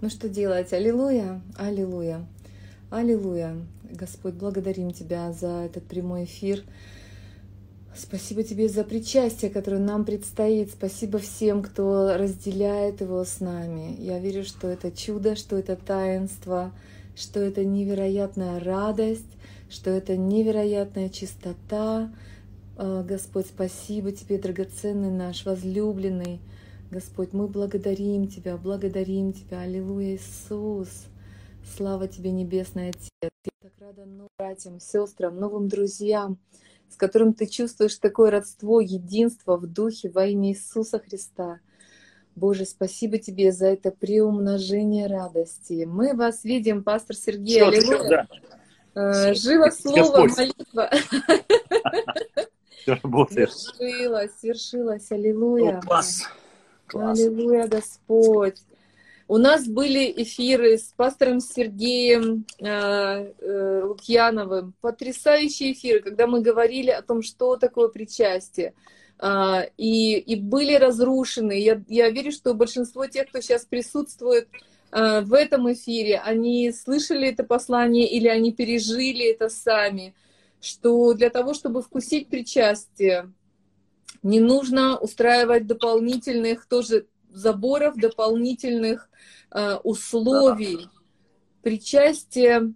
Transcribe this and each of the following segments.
Ну что делать? Аллилуйя, аллилуйя, аллилуйя. Господь, благодарим Тебя за этот прямой эфир. Спасибо тебе за причастие, которое нам предстоит. Спасибо всем, кто разделяет его с нами. Я верю, что это чудо, что это таинство, что это невероятная радость, что это невероятная чистота. А, Господь, спасибо тебе, драгоценный наш, возлюбленный. Господь, мы благодарим Тебя, благодарим Тебя. Аллилуйя, Иисус. Слава Тебе, Небесный Отец. Я так рада новым братьям, сестрам, новым друзьям, с которым ты чувствуешь такое родство, единство в духе во имя Иисуса Христа. Боже, спасибо тебе за это приумножение радости. Мы вас видим, пастор Сергей. Все, Аллилуйя. Да. Э, живо слово, молитва. Все работает. Свершилось, свершилось. Аллилуйя. класс. Класс. Аллилуйя, Господь. У нас были эфиры с пастором Сергеем э, э, Лукьяновым, потрясающие эфиры, когда мы говорили о том, что такое причастие. Э, и, и были разрушены. Я, я верю, что большинство тех, кто сейчас присутствует э, в этом эфире, они слышали это послание или они пережили это сами, что для того, чтобы вкусить причастие, не нужно устраивать дополнительных тоже заборов, дополнительных э, условий. Причастие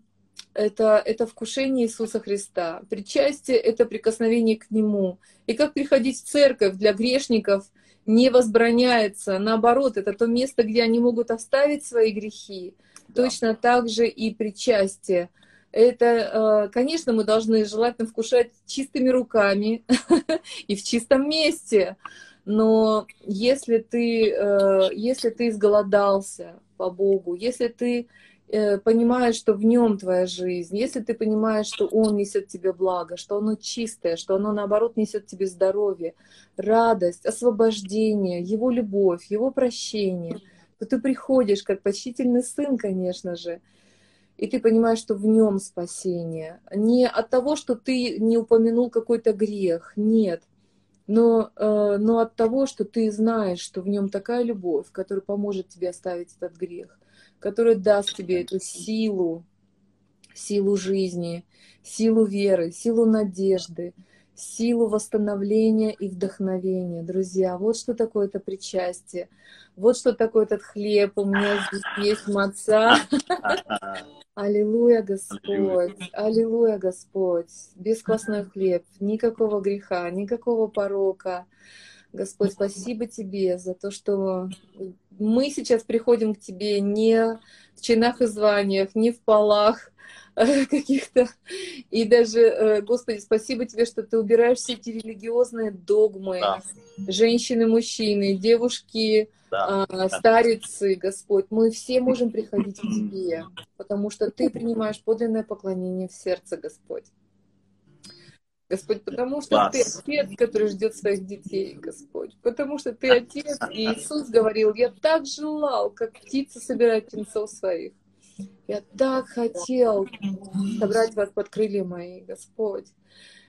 это, это вкушение Иисуса Христа. Причастие — это прикосновение к Нему. И как приходить в церковь для грешников не возбраняется. Наоборот, это то место, где они могут оставить свои грехи. Да. Точно так же и причастие. Это, э, конечно, мы должны желательно вкушать чистыми руками и в чистом месте. Но если ты, э, если ты изголодался по Богу, если ты э, понимаешь, что в нем твоя жизнь, если ты понимаешь, что он несет тебе благо, что оно чистое, что оно наоборот несет тебе здоровье, радость, освобождение, его любовь, его прощение, то ты приходишь как почтительный сын, конечно же, и ты понимаешь, что в нем спасение. Не от того, что ты не упомянул какой-то грех, нет – но, э, но от того, что ты знаешь, что в нем такая любовь, которая поможет тебе оставить этот грех, которая даст тебе эту силу, силу жизни, силу веры, силу надежды, силу восстановления и вдохновения. Друзья, вот что такое это причастие. Вот что такое этот хлеб. У меня здесь есть маца. Аллилуйя, Господь, аллилуйя, Господь. Бесквасной хлеб, никакого греха, никакого порока. Господь, спасибо Тебе за то, что мы сейчас приходим к Тебе не в чинах и званиях, не в полах каких-то. И даже, э, Господи, спасибо Тебе, что Ты убираешь все эти религиозные догмы. Да. Женщины, мужчины, девушки, да. А, старицы, Господь, мы все можем приходить к Тебе, потому что Ты принимаешь подлинное поклонение в сердце, Господь. Господь, потому что Класс. Ты отец, который ждет своих детей, Господь. Потому что Ты отец, и Иисус говорил, я так желал, как птица собирает птенцов своих. Я так хотел собрать вас под крылья мои, Господь.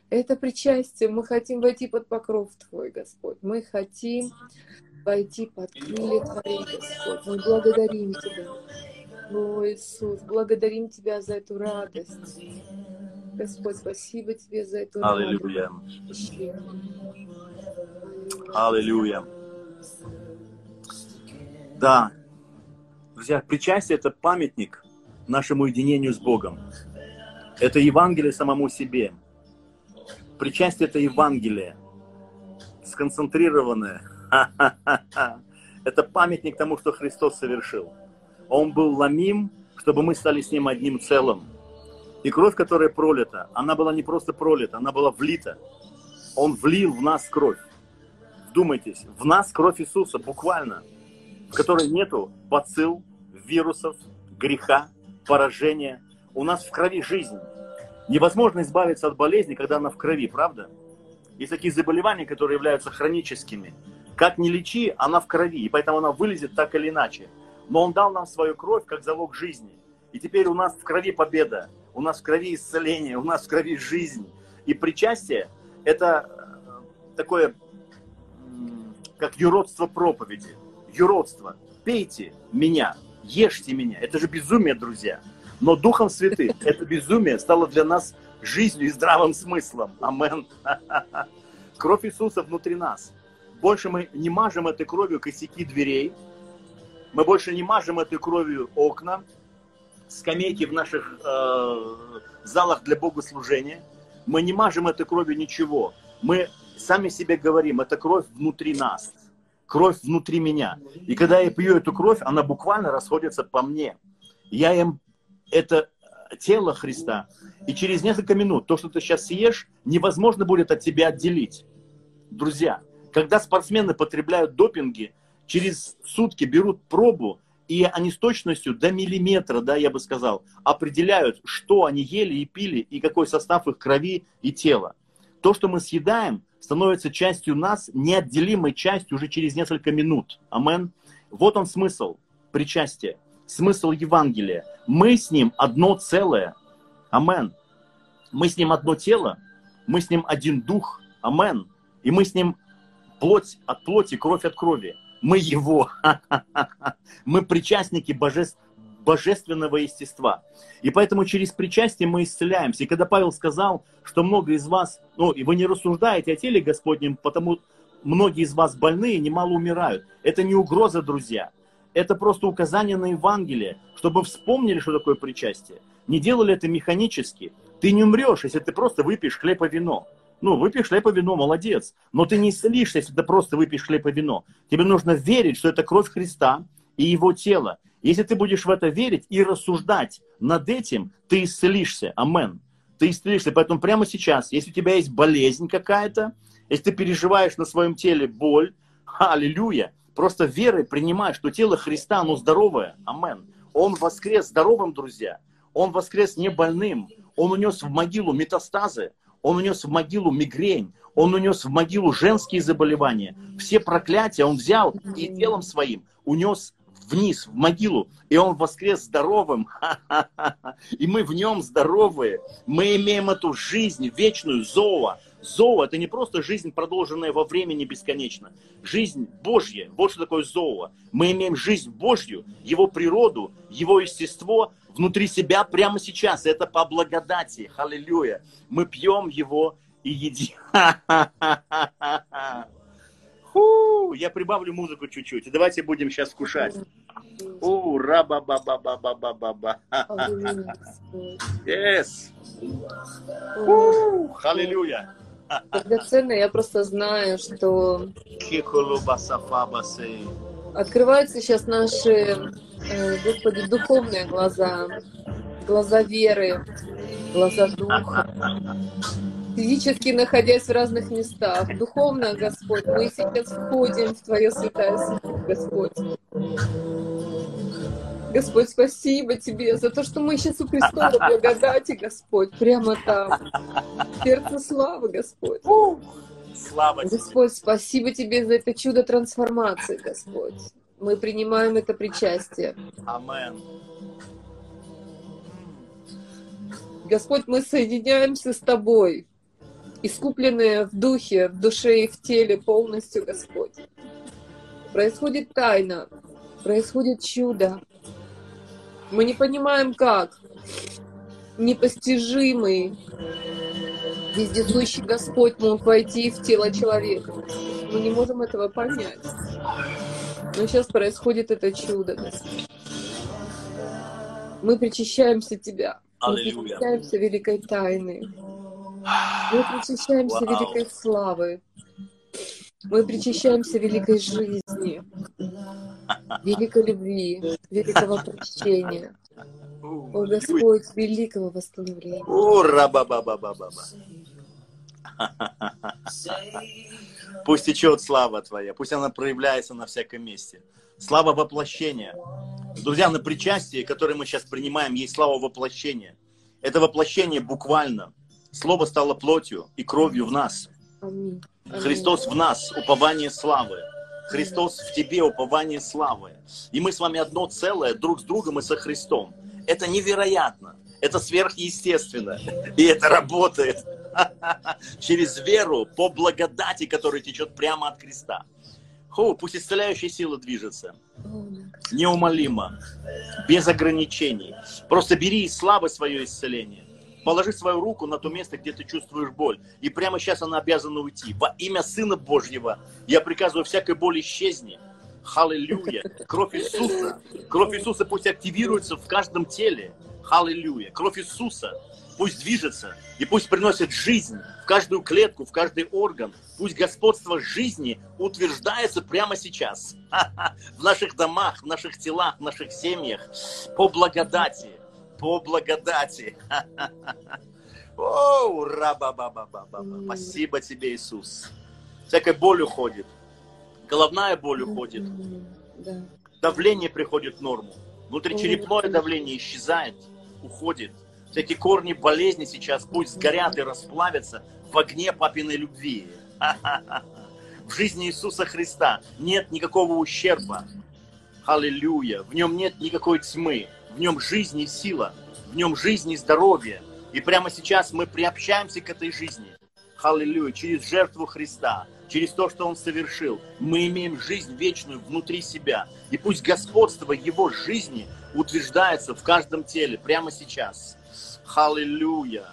Это причастие. Мы хотим войти под покров Твой, Господь. Мы хотим войти под крылья Твои, Господь. Мы благодарим Тебя. О, Иисус, благодарим Тебя за эту радость. Господь, спасибо Тебе за эту Аллилуйя. Аллилуйя. Да. Друзья, причастие – это памятник нашему единению с Богом. Это Евангелие самому себе. Причастие – это Евангелие, сконцентрированное, Это памятник тому, что Христос совершил. Он был ломим, чтобы мы стали с Ним одним целым. И кровь, которая пролита, она была не просто пролита, она была влита. Он влил в нас кровь. Вдумайтесь, в нас кровь Иисуса, буквально, в которой нету бацилл, вирусов, греха, поражения. У нас в крови жизнь. Невозможно избавиться от болезни, когда она в крови, правда? Есть такие заболевания, которые являются хроническими. Как ни лечи, она в крови, и поэтому она вылезет так или иначе. Но Он дал нам свою кровь как залог жизни. И теперь у нас в крови победа, у нас в крови исцеление, у нас в крови жизнь. И причастие – это э, такое, как юродство проповеди. Юродство. Пейте меня, ешьте меня. Это же безумие, друзья. Но Духом Святым это безумие стало для нас жизнью и здравым смыслом. Амен. Кровь Иисуса внутри нас. Больше мы не мажем этой кровью косяки дверей, мы больше не мажем этой кровью окна, скамейки в наших э, залах для богослужения. Мы не мажем этой кровью ничего. Мы сами себе говорим, это кровь внутри нас, кровь внутри меня. И когда я пью эту кровь, она буквально расходится по мне. Я им это тело Христа. И через несколько минут то, что ты сейчас съешь, невозможно будет от тебя отделить. Друзья, когда спортсмены потребляют допинги, через сутки берут пробу, и они с точностью до миллиметра, да, я бы сказал, определяют, что они ели и пили, и какой состав их крови и тела. То, что мы съедаем, становится частью нас, неотделимой частью уже через несколько минут. Амен. Вот он смысл причастия, смысл Евангелия. Мы с ним одно целое. Амен. Мы с ним одно тело, мы с ним один дух. Амен. И мы с ним плоть от плоти, кровь от крови. Мы его. Мы причастники божеств, божественного естества. И поэтому через причастие мы исцеляемся. И когда Павел сказал, что много из вас, ну, и вы не рассуждаете о теле Господнем, потому многие из вас больные, немало умирают. Это не угроза, друзья. Это просто указание на Евангелие, чтобы вспомнили, что такое причастие. Не делали это механически. Ты не умрешь, если ты просто выпьешь хлеб и вино. Ну, хлеб и вино, молодец. Но ты не исцелишься, если ты просто выпьешь и вино. Тебе нужно верить, что это кровь Христа и Его тело. Если ты будешь в это верить и рассуждать над этим, ты исцелишься. Амен. Ты исцелишься. Поэтому прямо сейчас, если у тебя есть болезнь какая-то, если ты переживаешь на своем теле боль, аллилуйя, просто верой принимай, что тело Христа, оно здоровое. Амен. Он воскрес здоровым, друзья. Он воскрес не больным. Он унес в могилу метастазы. Он унес в могилу мигрень, он унес в могилу женские заболевания. Все проклятия он взял и телом своим унес вниз, в могилу, и он воскрес здоровым. И мы в нем здоровые. Мы имеем эту жизнь вечную, зоа. Зоа – это не просто жизнь, продолженная во времени бесконечно. Жизнь Божья. Вот что такое зоа. Мы имеем жизнь Божью, Его природу, Его естество, внутри себя прямо сейчас. Это по благодати. Аллилуйя. Мы пьем его и едим. Фу, я прибавлю музыку чуть-чуть. И давайте будем сейчас кушать. У, раба ба ба ба ба ба ба ба Yes. Аллилуйя. Драгоценно, я просто знаю, что открываются сейчас наши Э, Господи, духовные глаза, глаза веры, глаза духа. Физически находясь в разных местах, духовно, Господь, мы сейчас входим в Твое святое слово, Господь. Господь, спасибо Тебе за то, что мы сейчас у престола благодати, Господь, прямо там. Сердце славы, Господь. Слава Господь, спасибо Тебе за это чудо трансформации, Господь. Мы принимаем это причастие. Амен. Господь, мы соединяемся с Тобой, искупленные в духе, в душе и в теле полностью, Господь. Происходит тайна, происходит чудо. Мы не понимаем, как. Непостижимый, вездесущий Господь мог войти в тело человека. Мы не можем этого понять. Но сейчас происходит это чудо. Мы причащаемся Тебя. Мы причащаемся великой тайны. Мы причащаемся Вау. великой славы. Мы причащаемся великой жизни, великой любви, великого прощения. О, Господь, великого восстановления. Ура, ба ба ба ба ба Пусть течет слава Твоя, пусть она проявляется на всяком месте. Слава воплощения. Друзья, на причастии, которое мы сейчас принимаем, есть слава воплощения. Это воплощение буквально. Слово стало плотью и кровью в нас. Христос в нас, упование славы. Христос в тебе, упование славы. И мы с вами одно целое, друг с другом и со Христом. Это невероятно. Это сверхъестественно. И это работает. через веру по благодати, которая течет прямо от креста. О, пусть исцеляющая сила движется. Неумолимо, без ограничений. Просто бери и слабо свое исцеление. Положи свою руку на то место, где ты чувствуешь боль. И прямо сейчас она обязана уйти. Во имя Сына Божьего я приказываю всякой боли исчезни. Халилюя. Кровь Иисуса. Кровь Иисуса пусть активируется в каждом теле. Халилюя. Кровь Иисуса пусть движется и пусть приносит жизнь в каждую клетку, в каждый орган. Пусть господство жизни утверждается прямо сейчас в наших домах, в наших телах, в наших семьях по благодати, по благодати. О, раба ба ба ба ба Спасибо тебе, Иисус. Всякая боль уходит, головная боль уходит, давление приходит в норму, внутричерепное давление исчезает, уходит – эти корни болезни сейчас пусть сгорят и расплавятся в огне папиной любви. В жизни Иисуса Христа нет никакого ущерба. Аллилуйя. В нем нет никакой тьмы. В нем жизнь и сила. В нем жизнь и здоровье. И прямо сейчас мы приобщаемся к этой жизни. Аллилуйя. Через жертву Христа через то, что Он совершил, мы имеем жизнь вечную внутри себя. И пусть господство Его жизни утверждается в каждом теле прямо сейчас. Халилюя.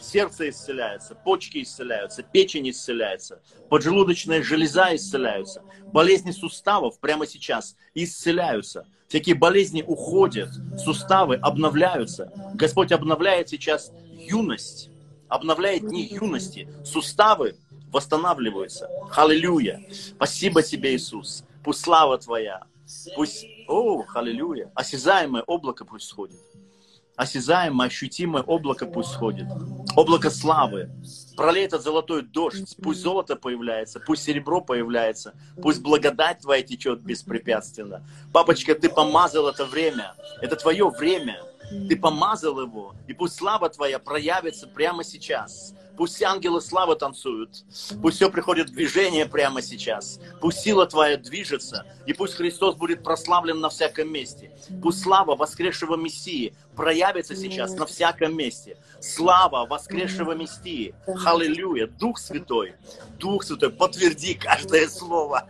Сердце исцеляется, почки исцеляются, печень исцеляется, поджелудочная железа исцеляются, болезни суставов прямо сейчас исцеляются. Всякие болезни уходят, суставы обновляются. Господь обновляет сейчас юность, обновляет дни юности, суставы восстанавливаются. Халилюя. Спасибо тебе, Иисус. Пусть слава Твоя, пусть, о, халилюя, осязаемое облако пусть сходит осязаемое, ощутимое облако пусть сходит. Облако славы. Пролей этот золотой дождь. Пусть золото появляется, пусть серебро появляется, пусть благодать твоя течет беспрепятственно. Папочка, ты помазал это время. Это твое время. Ты помазал его. И пусть слава твоя проявится прямо сейчас. Пусть ангелы славы танцуют. Пусть все приходит в движение прямо сейчас. Пусть сила Твоя движется. И пусть Христос будет прославлен на всяком месте. Пусть слава воскресшего Мессии проявится сейчас на всяком месте. Слава воскресшего Мессии. Аллилуйя. Дух Святой. Дух Святой, подтверди каждое слово.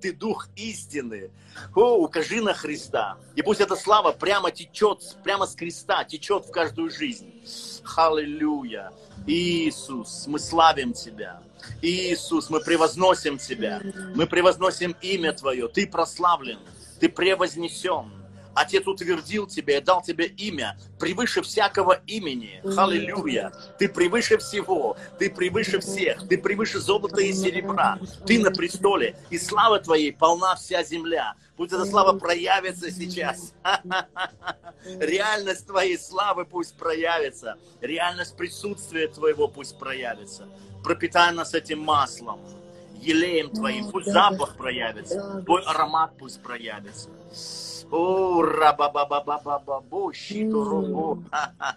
Ты Дух истины. О, укажи на Христа. И пусть эта слава прямо течет, прямо с креста, течет в каждую жизнь. Аллилуйя. Иисус, мы славим Тебя. Иисус, мы превозносим Тебя. Мы превозносим имя Твое. Ты прославлен, Ты превознесен. Отец утвердил тебя и дал тебе имя превыше всякого имени. Аллилуйя. Ты превыше всего. Ты превыше всех. Ты превыше золота и серебра. Ты на престоле. И слава твоей полна вся земля. Пусть эта слава проявится сейчас. Реальность твоей славы пусть проявится. Реальность присутствия твоего пусть проявится. Пропитай нас этим маслом, елеем твоим. Пусть запах проявится. Твой аромат пусть проявится. О,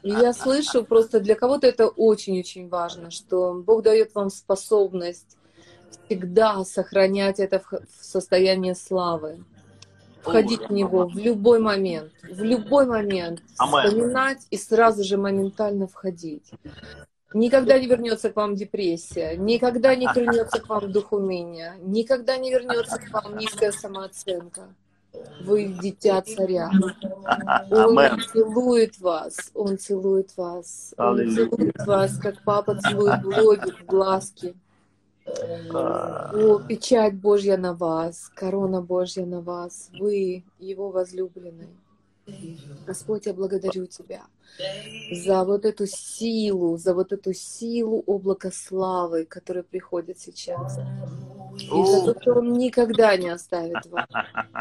И я слышу, просто для кого-то это очень-очень важно, что Бог дает вам способность всегда сохранять это в состоянии славы. Входить в него в любой момент, в любой момент, вспоминать и сразу же моментально входить. Никогда не вернется к вам депрессия, никогда не вернется к вам дух умения, никогда не вернется к вам низкая самооценка. Вы дитя царя. Он целует вас, он целует вас, он целует вас, как папа целует лобик, в глазки. О, печать Божья на вас, корона Божья на вас, вы Его возлюбленный. Господь, я благодарю Тебя за вот эту силу, за вот эту силу облака славы, которая приходит сейчас. И за то, что Он никогда не оставит вас.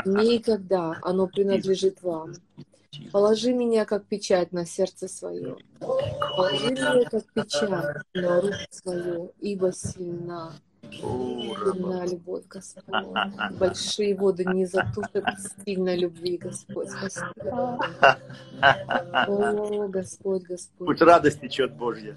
Никогда. Оно принадлежит вам. Положи меня как печать на сердце свое. Положи меня как печать на руку свою, ибо сильна. Сильна любовь, Господь. Большие воды не затушат сильной любви, Господь. Спасибо. О, Господь, Господь. Пусть радость течет Божья.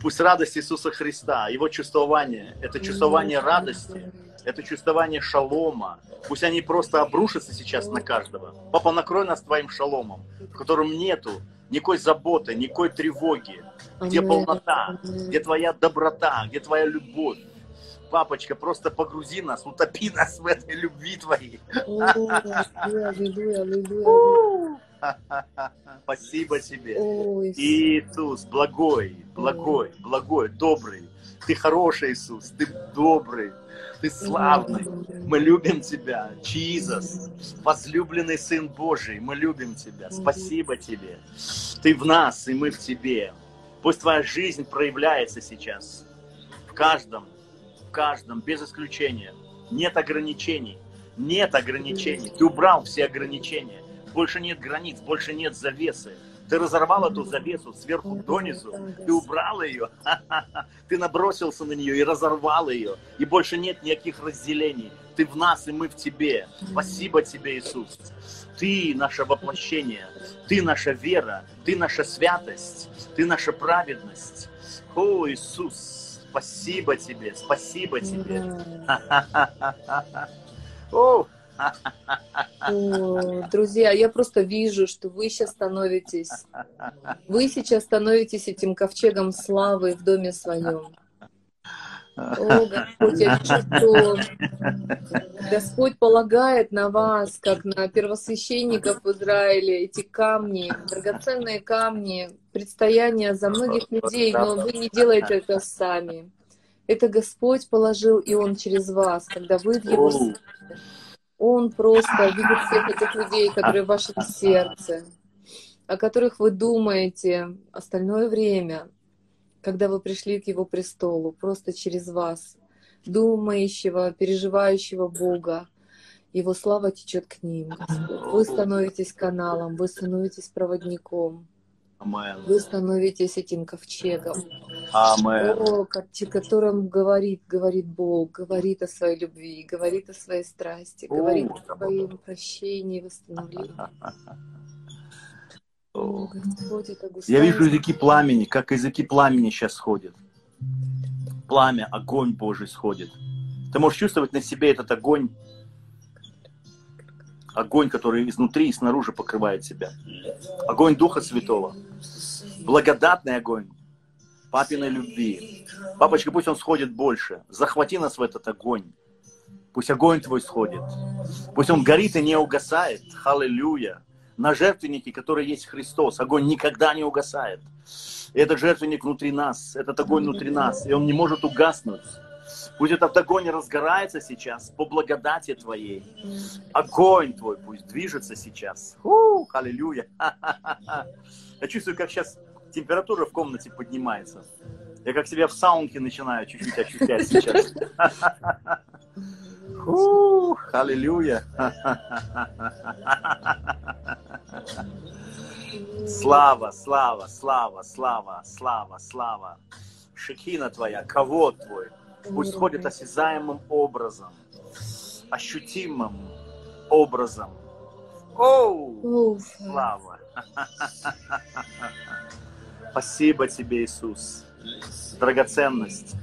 Пусть радость Иисуса Христа, Его чувствование, это чувствование радости, это чувствование шалома. Пусть они просто обрушатся сейчас на каждого. Папа, накрой нас Твоим шаломом, в котором нету никакой заботы, никакой тревоги. Где полнота, где Твоя доброта, где Твоя любовь. Папочка, просто погрузи нас, утопи нас в этой любви твоей. Спасибо тебе. Иисус, благой, благой, благой, добрый. Ты хороший, Иисус, ты добрый, ты славный. Мы любим тебя, Чизас, возлюбленный Сын Божий, мы любим тебя. Спасибо тебе. Ты в нас, и мы в тебе. Пусть твоя жизнь проявляется сейчас в каждом, в каждом, без исключения. Нет ограничений. Нет ограничений. Ты убрал все ограничения. Больше нет границ, больше нет завесы. Ты разорвал эту завесу сверху донизу, ты убрал ее, ты набросился на нее и разорвал ее, и больше нет никаких разделений. Ты в нас, и мы в тебе. Спасибо тебе, Иисус. Ты наше воплощение, ты наша вера, ты наша святость, ты наша праведность. О, Иисус, спасибо тебе, спасибо тебе. О, Друзья, я просто вижу, что вы сейчас становитесь, вы сейчас становитесь этим ковчегом славы в доме своем. О, Господь, я вижу, что Господь полагает на вас, как на первосвященников в Израиле, эти камни, драгоценные камни, предстояния за многих людей, но вы не делаете это сами. Это Господь положил, и Он через вас, когда вы в Его он просто видит всех этих людей, которые в вашем сердце, о которых вы думаете остальное время, когда вы пришли к Его престолу, просто через вас, думающего, переживающего Бога. Его слава течет к ним. Вы становитесь каналом, вы становитесь проводником. Вы становитесь этим ковчегом, Амен. о котором говорит, говорит Бог, говорит о своей любви, говорит о своей страсти, говорит о своем прощении, восстановлении. Я вижу языки пламени, как языки пламени сейчас сходят. Пламя, огонь Божий сходит. Ты можешь чувствовать на себе этот огонь, огонь, который изнутри и снаружи покрывает себя. Огонь Духа Святого. Благодатный огонь папиной любви. Папочка, пусть он сходит больше. Захвати нас в этот огонь. Пусть огонь твой сходит. Пусть он горит и не угасает. Халилюя. На жертвеннике, который есть Христос, огонь никогда не угасает. И этот жертвенник внутри нас, этот огонь внутри нас, и он не может угаснуть. Пусть этот огонь разгорается сейчас по благодати Твоей. Огонь Твой пусть движется сейчас. Фу, аллилуйя. Я чувствую, как сейчас температура в комнате поднимается. Я как себя в саунке начинаю чуть-чуть ощущать сейчас. Фу, аллилуйя. Слава, слава, слава, слава, слава, слава. Шекина твоя, кого твой, пусть сходит осязаемым образом, ощутимым образом. Оу, слава! Спасибо тебе, Иисус. Драгоценность,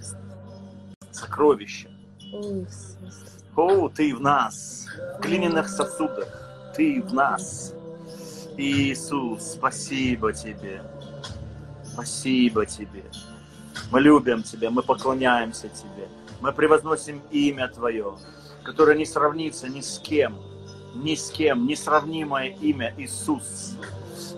сокровище. О, ты в нас, в глиняных сосудах, ты в нас. Иисус, спасибо тебе. Спасибо тебе. Мы любим Тебя, мы поклоняемся Тебе, мы превозносим имя Твое, которое не сравнится ни с кем, ни с кем, несравнимое имя Иисус.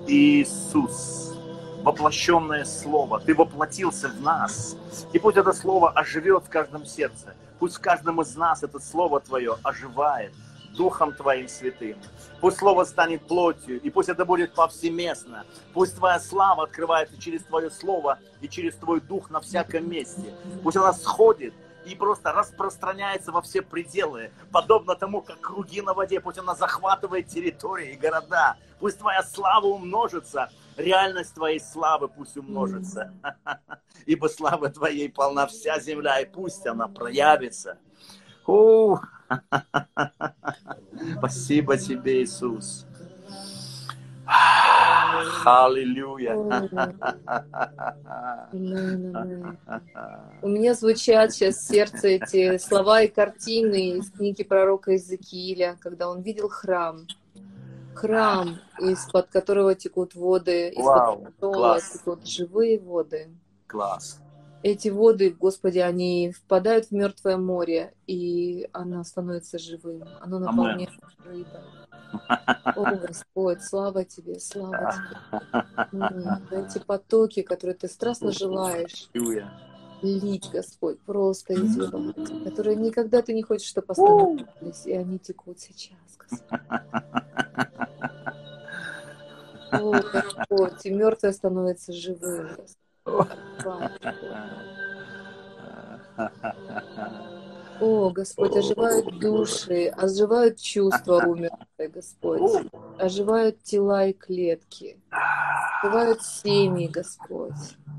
Иисус, воплощенное Слово, Ты воплотился в нас. И пусть это Слово оживет в каждом сердце. Пусть в каждом из нас это Слово Твое оживает Духом Твоим Святым. Пусть Слово станет плотью, и пусть это будет повсеместно. Пусть Твоя слава открывается через Твое Слово и через Твой Дух на всяком месте. Пусть она сходит и просто распространяется во все пределы, подобно тому, как круги на воде. Пусть она захватывает территории и города. Пусть Твоя слава умножится, реальность Твоей славы пусть умножится. Ибо слава Твоей полна вся земля, и пусть она проявится. Ух! Спасибо тебе, Иисус. Аллилуйя. У меня звучат сейчас в сердце эти слова и картины из книги пророка Иезекииля, когда он видел храм. Храм, из-под которого текут воды, из-под которого текут живые воды. Класс. Эти воды, Господи, они впадают в мертвое море, и оно становится живым, оно наполняет рыбой. О, Господь, слава Тебе, слава Тебе. Эти потоки, которые ты страстно желаешь лить, Господь, просто изливать, которые никогда ты не хочешь, чтобы остановились, и они текут сейчас, Господь. О, Господь, и мертвое становится живым, Господь. О, Господь, оживают души, оживают чувства умершие, Господь. Оживают тела и клетки. Оживают семьи, Господь.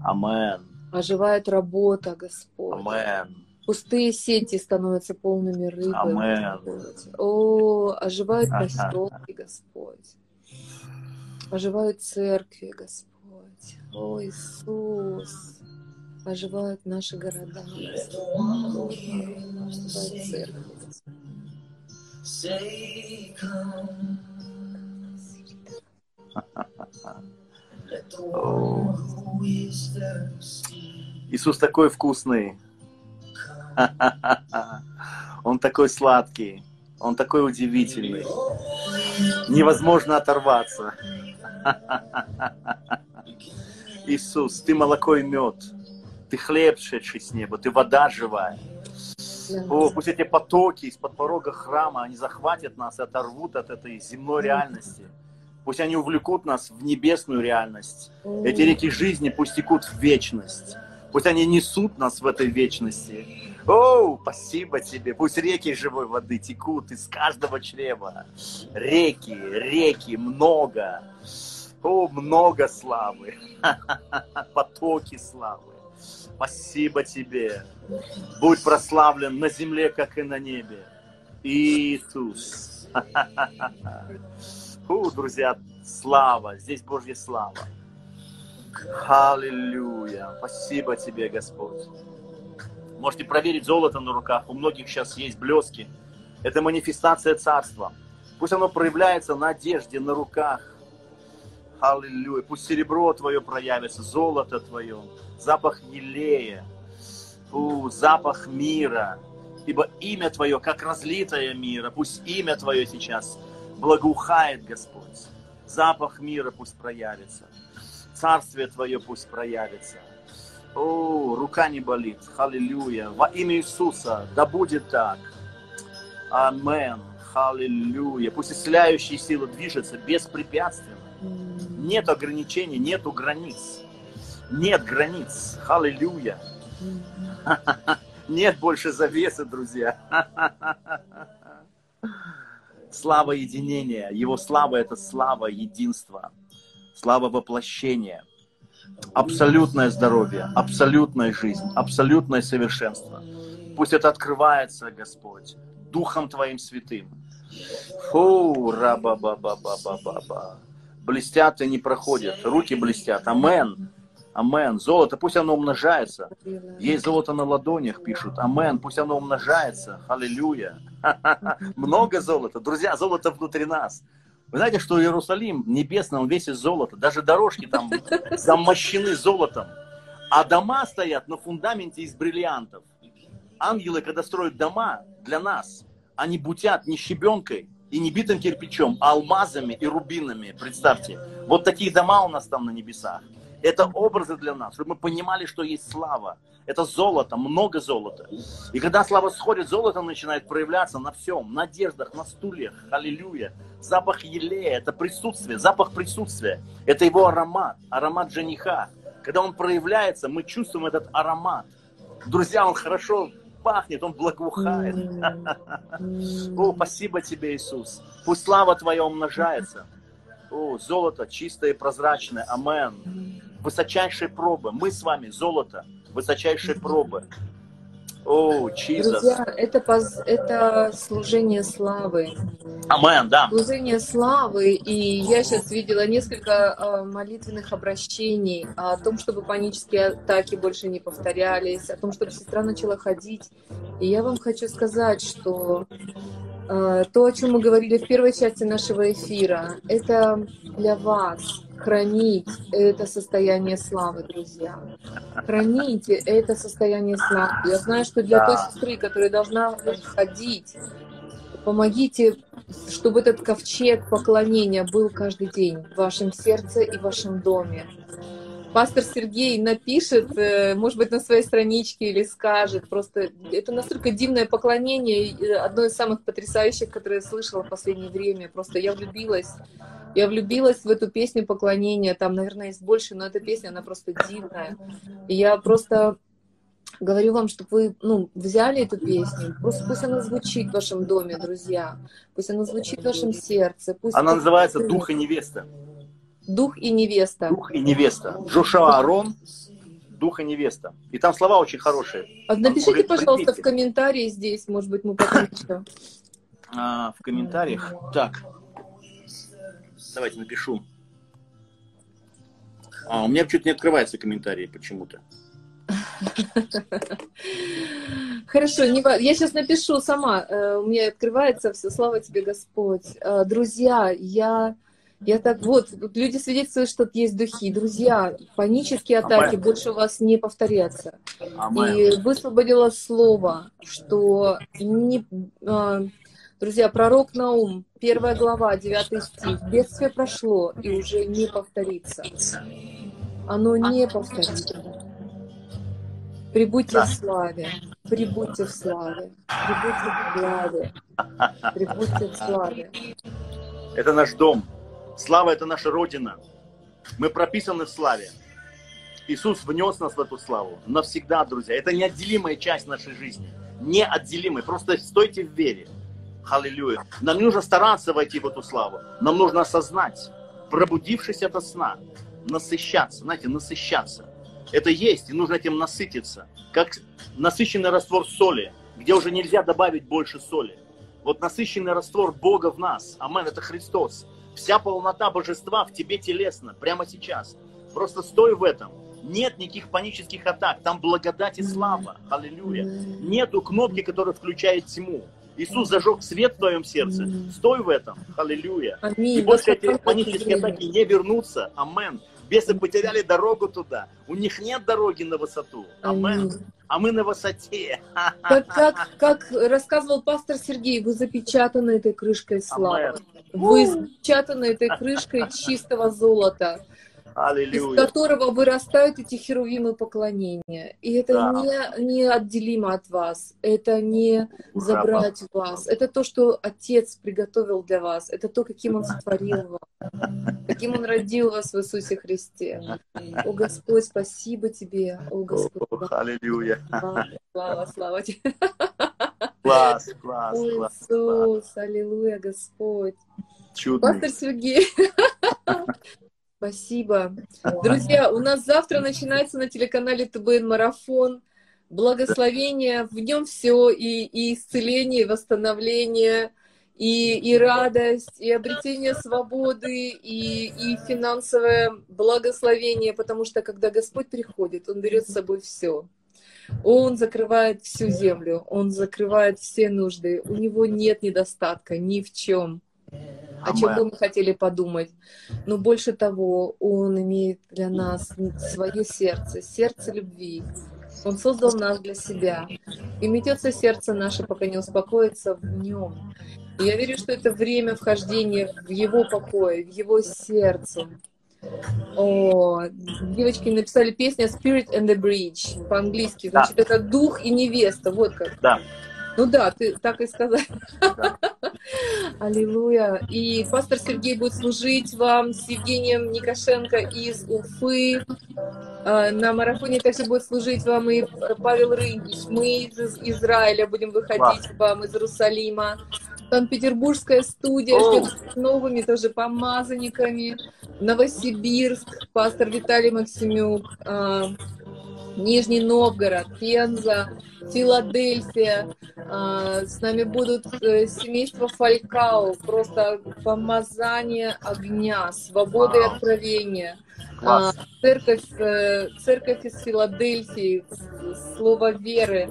Амен. Оживает работа, Господь. Амен. Пустые сети становятся полными рыбой, Амен. Господь. О, оживают поселки, Господь. Оживают церкви, Господь. О, Иисус оживают наши города. Иисус такой вкусный. Он такой сладкий. Он такой удивительный. Невозможно оторваться. Иисус, ты молоко и мед. Ты хлеб, шедший с неба, ты вода живая. О, пусть эти потоки из-под порога храма, они захватят нас и оторвут от этой земной реальности. Пусть они увлекут нас в небесную реальность. Эти реки жизни пусть текут в вечность. Пусть они несут нас в этой вечности. О, спасибо тебе. Пусть реки живой воды текут из каждого чрева. Реки, реки, много. О, много славы. Потоки славы. Спасибо тебе. Будь прославлен на земле, как и на небе. Иисус. Фу, друзья, слава. Здесь Божья слава. Аллилуйя. Спасибо тебе, Господь. Можете проверить золото на руках. У многих сейчас есть блески. Это манифестация царства. Пусть оно проявляется на одежде, на руках. Аллилуйя. Пусть серебро твое проявится, золото твое запах елея, фу, запах мира, ибо имя Твое, как разлитое мира, пусть имя Твое сейчас благоухает, Господь. Запах мира пусть проявится. Царствие Твое пусть проявится. О, рука не болит. Аллилуйя. Во имя Иисуса, да будет так. Амен. Аллилуйя. Пусть исцеляющие силы движутся беспрепятственно. Нет ограничений, нету границ. Нет границ. Аллилуйя. Нет больше завесы, друзья. Слава единения. Его слава – это слава единства. Слава воплощения. Абсолютное здоровье, абсолютная жизнь, абсолютное совершенство. Пусть это открывается, Господь, Духом Твоим святым. Фу, раба ба ба ба ба ба ба Блестят и не проходят, руки блестят. Амен. Амен. Золото, пусть оно умножается. Есть золото на ладонях, пишут. Амен. Пусть оно умножается. Аллилуйя. Много золота. Друзья, золото внутри нас. Вы знаете, что Иерусалим небесный, он весь из золота. Даже дорожки там замощены золотом. А дома стоят на фундаменте из бриллиантов. Ангелы, когда строят дома для нас, они бутят не щебенкой и не битым кирпичом, а алмазами и рубинами. Представьте. Вот такие дома у нас там на небесах. Это образы для нас, чтобы мы понимали, что есть слава. Это золото, много золота. И когда слава сходит, золото начинает проявляться на всем, на одеждах, на стульях. Аллилуйя. Запах елея, это присутствие, запах присутствия. Это его аромат, аромат жениха. Когда он проявляется, мы чувствуем этот аромат. Друзья, он хорошо пахнет, он благоухает. О, спасибо тебе, Иисус. Пусть слава Твоя умножается. О, золото чистое и прозрачное. Амен высочайшей пробы. Мы с вами золото высочайшей пробы. Jesus. Друзья, это, поз... это служение славы. Амен, да. Служение славы. И я сейчас видела несколько э, молитвенных обращений о том, чтобы панические атаки больше не повторялись, о том, чтобы сестра начала ходить. И я вам хочу сказать, что А, то, о чем мы говорили в первой части нашего эфира, это для вас хранить это состояние славы, друзья. Храните это состояние славы. Я знаю, что для той сестры, которая должна ходить, помогите, чтобы этот ковчег поклонения был каждый день в вашем сердце и в вашем доме пастор Сергей напишет, э, может быть, на своей страничке или скажет. Просто это настолько дивное поклонение, э, одно из самых потрясающих, которое я слышала в последнее время. Просто я влюбилась. Я влюбилась в эту песню поклонения. Там, наверное, есть больше, но эта песня, она просто дивная. И я просто говорю вам, чтобы вы ну, взяли эту песню, просто пусть она звучит в вашем доме, друзья, пусть она звучит в вашем сердце. Пусть она называется «Дух и невеста». Дух и невеста. Дух и невеста. Джошуа Арон, дух и невеста. И там слова очень хорошие. А напишите, говорит, пожалуйста, в комментарии здесь, может быть, мы потом еще. А, в комментариях. Так. Давайте напишу. А, у меня чуть не открывается комментарии почему-то. Хорошо, не, я сейчас напишу сама. Э, у меня открывается все. Слава тебе, Господь. Э, друзья, я я так вот, люди свидетельствуют, что есть духи. Друзья, панические атаки Амэн. больше у вас не повторятся. Амэн. И высвободила слово, что не, а, друзья, пророк Наум, первая глава, девятый стих. Бедствие прошло и уже не повторится. Оно не повторится. Прибудьте да. в славе, прибудьте в славе, прибудьте в славе, прибудьте в славе. Это наш дом. Слава – это наша Родина. Мы прописаны в славе. Иисус внес нас в эту славу навсегда, друзья. Это неотделимая часть нашей жизни. Неотделимая. Просто стойте в вере. Аллилуйя. Нам нужно стараться войти в эту славу. Нам нужно осознать, пробудившись от сна, насыщаться. Знаете, насыщаться. Это есть, и нужно этим насытиться. Как насыщенный раствор соли, где уже нельзя добавить больше соли. Вот насыщенный раствор Бога в нас. Амен, это Христос. Вся полнота божества в тебе телесно, прямо сейчас. Просто стой в этом. Нет никаких панических атак, там благодать и слава. Аллилуйя. Нету кнопки, которая включает тьму. Иисус зажег свет в твоем сердце. Стой в этом. Аллилуйя. И после этих панических атаки не вернуться. Амен. Бесы потеряли дорогу туда. У них нет дороги на высоту. Амен. А мы на высоте. Как, как, как рассказывал пастор Сергей, вы запечатаны этой крышкой славы. Вы запечатаны этой крышкой чистого золота. Аллилуйя. из которого вырастают эти херувимы поклонения. И это да. не, не отделимо от вас, это не забрать у вас, это то, что Отец приготовил для вас, это то, каким Он сотворил вас, каким Он родил вас в Иисусе Христе. О Господь, спасибо Тебе, о Господь. О, аллилуйя. Слава, слава Тебе. Класс, класс, О, класс. Иисус, аллилуйя, Господь. Чудный. Пастор Сергей. Спасибо. Друзья, у нас завтра начинается на телеканале ТБН марафон. Благословение, в нем все, и, и исцеление, и восстановление, и, и радость, и обретение свободы, и, и финансовое благословение, потому что когда Господь приходит, Он берет с собой все. Он закрывает всю землю, Он закрывает все нужды, у Него нет недостатка ни в чем о чем бы мы хотели подумать. Но больше того, Он имеет для нас свое сердце, сердце любви. Он создал нас для себя. И метется сердце наше, пока не успокоится в нем. И я верю, что это время вхождения в его покой, в его сердце. О, девочки написали песню Spirit and the Bridge по-английски. Значит, да. это дух и невеста. Вот как. Да. Ну да, ты так и сказал. Аллилуйя. И пастор Сергей будет служить вам с Евгением Никошенко из Уфы. А, на марафоне также будет служить вам и Павел Рынич. Мы из Израиля будем выходить вам из Иерусалима. Санкт-Петербургская студия ждет с новыми тоже помазанниками. Новосибирск, пастор Виталий Максимюк. А, Нижний Новгород, Пенза, Филадельфия. А, с нами будут э, семейство Фалькау, просто помазание огня, свобода и откровения. А, церковь, э, церковь из Филадельфии, слово веры.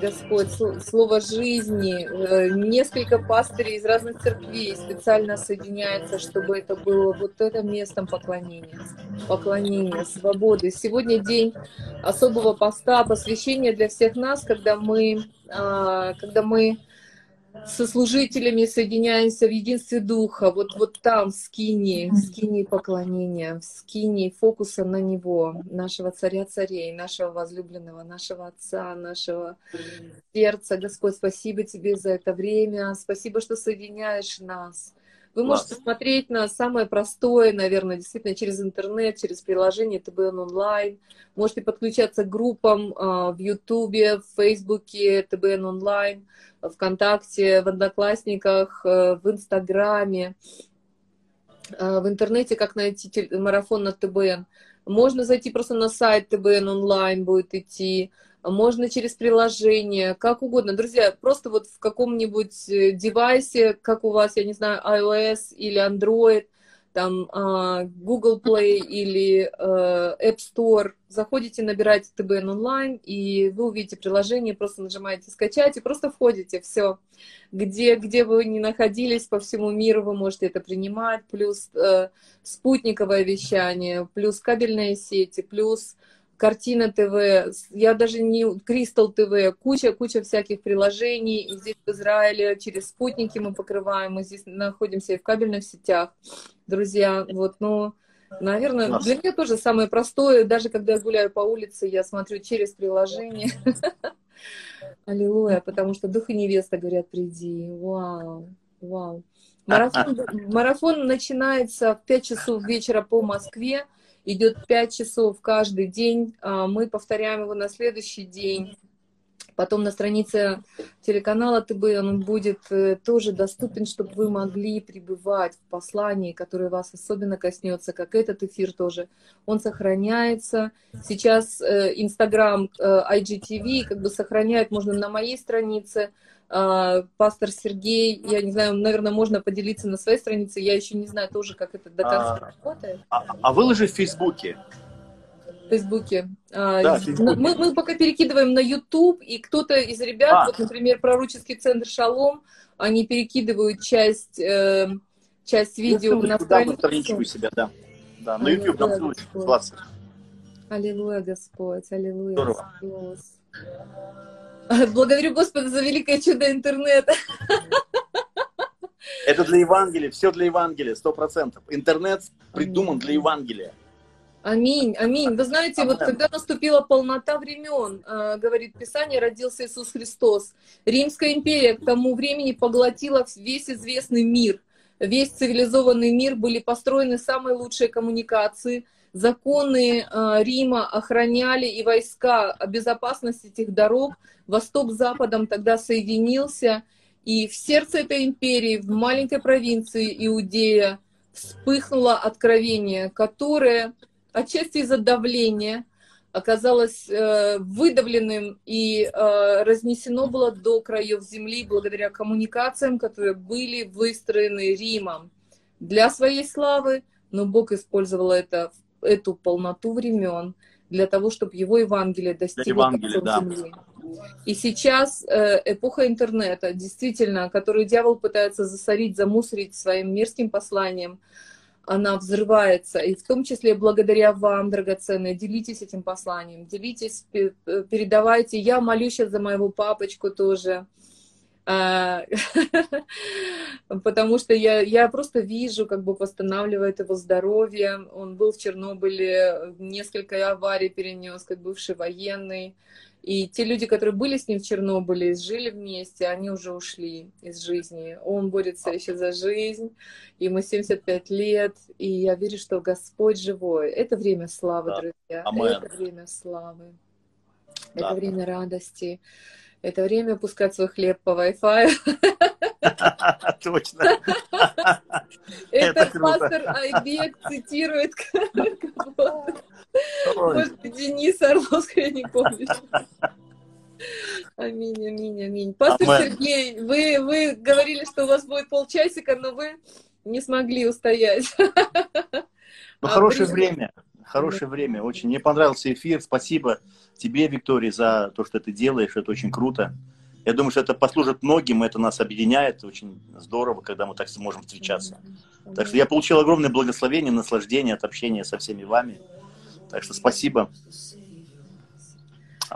Господь, слово жизни. Э, несколько пастырей из разных церквей специально соединяются, чтобы это было вот это местом поклонения. Поклонения, свободы. Сегодня день особого поста, посвящения для всех нас, когда мы, а, когда мы со служителями соединяемся в единстве Духа, вот, вот там, в скине, в скине поклонения, в скине фокуса на Него, нашего Царя Царей, нашего возлюбленного, нашего Отца, нашего сердца. Господь, спасибо Тебе за это время, спасибо, что соединяешь нас. Вы можете смотреть на самое простое, наверное, действительно через интернет, через приложение ТБН онлайн. Можете подключаться к группам а, в Ютубе, в Фейсбуке, ТБН онлайн, ВКонтакте, в Одноклассниках, э, в Инстаграме. А, в интернете, как найти марафон на ТБН. Можно зайти просто на сайт ТБН онлайн, будет идти можно через приложение, как угодно. Друзья, просто вот в каком-нибудь э, девайсе, как у вас, я не знаю, iOS или Android, там а, Google Play или э, App Store, заходите, набираете ТБН онлайн, и вы увидите приложение, просто нажимаете скачать и просто входите, все. Где, где вы ни находились по всему миру, вы можете это принимать, плюс э, спутниковое вещание, плюс кабельные сети, плюс Картина ТВ, я даже не Кристал ТВ, куча, куча всяких приложений. И здесь в Израиле через спутники мы покрываем, мы здесь находимся и в кабельных сетях. Друзья, вот, ну, наверное, Класс. для меня тоже самое простое, даже когда я гуляю по улице, я смотрю через приложение. Аллилуйя, потому что дух и невеста говорят, приди. Вау, вау. Марафон, марафон начинается в 5 часов вечера по Москве идет 5 часов каждый день. А, мы повторяем его на следующий день. Потом на странице телеканала ТБ он будет э, тоже доступен, чтобы вы могли пребывать в послании, которое вас особенно коснется, как этот эфир тоже. Он сохраняется. Сейчас э, Инстаграм э, IGTV как бы сохраняет, можно на моей странице, пастор Сергей, я не знаю, наверное, можно поделиться на своей странице, я еще не знаю тоже, как это до конца а, работает. А, а выложи в Фейсбуке. В Фейсбуке. А, да, Фейсбуке. Мы, мы пока перекидываем на YouTube, и кто-то из ребят, а. вот, например, пророческий центр Шалом, они перекидывают часть, э, часть видео на страницу. страничку себя, да. Да, на YouTube там ссылочка. Аллилуйя, Господь, аллилуйя. Здорово. Благодарю Господа за великое чудо интернета. Это для Евангелия, все для Евангелия, сто процентов. Интернет придуман для Евангелия. Аминь, аминь. Вы знаете, аминь. вот когда наступила полнота времен, э, говорит Писание, родился Иисус Христос. Римская империя к тому времени поглотила весь известный мир. Весь цивилизованный мир были построены самые лучшие коммуникации. Законы э, Рима охраняли и войска о безопасности этих дорог Восток с Западом тогда соединился, и в сердце этой империи, в маленькой провинции Иудея, вспыхнуло откровение, которое отчасти из-за давления оказалось э, выдавленным и э, разнесено было до краев земли благодаря коммуникациям, которые были выстроены Римом. Для своей славы, но Бог использовал это, эту полноту времен для того, чтобы его Евангелие достигло Евангелие, да. земли. И сейчас э, эпоха интернета, действительно, которую дьявол пытается засорить, замусорить своим мерзким посланием, она взрывается. И в том числе благодаря вам, драгоценные, делитесь этим посланием, делитесь, передавайте. Я молюсь сейчас за моего папочку тоже. А, потому что я, я просто вижу, как Бог восстанавливает его здоровье. Он был в Чернобыле, несколько аварий перенес, как бывший военный. И те люди, которые были с ним в Чернобыле, жили вместе, они уже ушли из жизни. Он борется еще за жизнь, ему 75 лет, и я верю, что Господь живой. Это время славы, да. друзья. Амен. Это время славы. Да. Это время радости. Это время пускать свой хлеб по Wi-Fi. Точно. Это пастор Айбек цитирует может Денис Орловский, я не помню. Аминь, аминь, аминь. Пастор Амен. Сергей, вы, вы говорили, что у вас будет полчасика, но вы не смогли устоять. Ну, а хорошее время. Хорошее время, очень. Мне понравился эфир. Спасибо тебе, Виктория, за то, что ты делаешь. Это очень круто. Я думаю, что это послужит многим, это нас объединяет. Очень здорово, когда мы так сможем встречаться. Так что я получил огромное благословение, наслаждение от общения со всеми вами. Так что спасибо.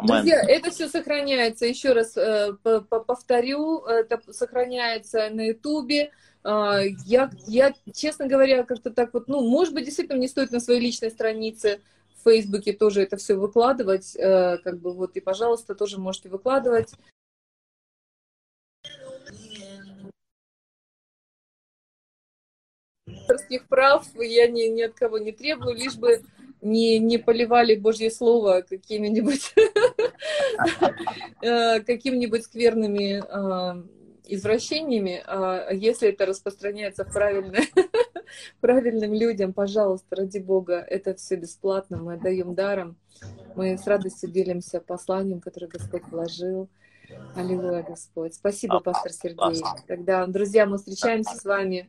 Друзья, это все сохраняется, еще раз э, повторю, это сохраняется на Ютубе. Э, я, я, честно говоря, как-то так вот, ну, может быть, действительно не стоит на своей личной странице в Фейсбуке тоже это все выкладывать, э, как бы вот, и, пожалуйста, тоже можете выкладывать. авторских прав я ни, ни от кого не требую, лишь бы не, не поливали Божье Слово какими-нибудь э, какими-нибудь скверными э, извращениями, а если это распространяется в правильное, правильным людям, пожалуйста, ради Бога, это все бесплатно, мы отдаем даром, мы с радостью делимся посланием, которое Господь вложил. Аллилуйя, Господь. Спасибо, пастор Сергей. Тогда, друзья, мы встречаемся с вами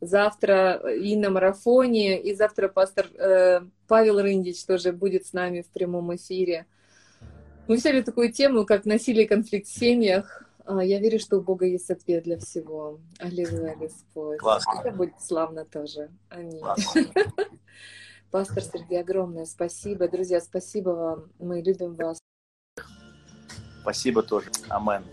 завтра и на марафоне, и завтра пастор э, Павел Рындич тоже будет с нами в прямом эфире. Мы взяли такую тему, как насилие и конфликт в семьях. А, я верю, что у Бога есть ответ для всего. Аллилуйя, Господь. Классно. Это будет славно тоже. Аминь. Пастор Сергей, огромное спасибо. Друзья, спасибо вам. Мы любим вас. Спасибо тоже. Амен.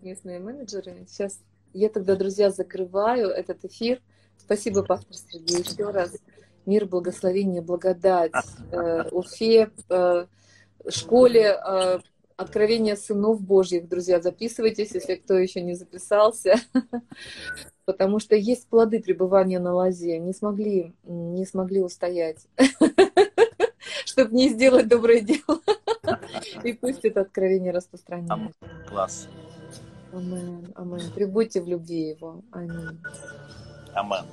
Местные менеджеры. Сейчас я тогда, друзья, закрываю этот эфир. Спасибо, пастор Сергей, еще раз. Мир, благословение, благодать э, Уфе, э, школе Откровения сынов Божьих, друзья, записывайтесь, если кто еще не записался, потому что есть плоды пребывания на лозе, не смогли, не смогли устоять, чтобы не сделать доброе дело. И пусть это откровение распространяется. Класс. Амен, амен. Прибудьте в любви Его. Аминь. Амен.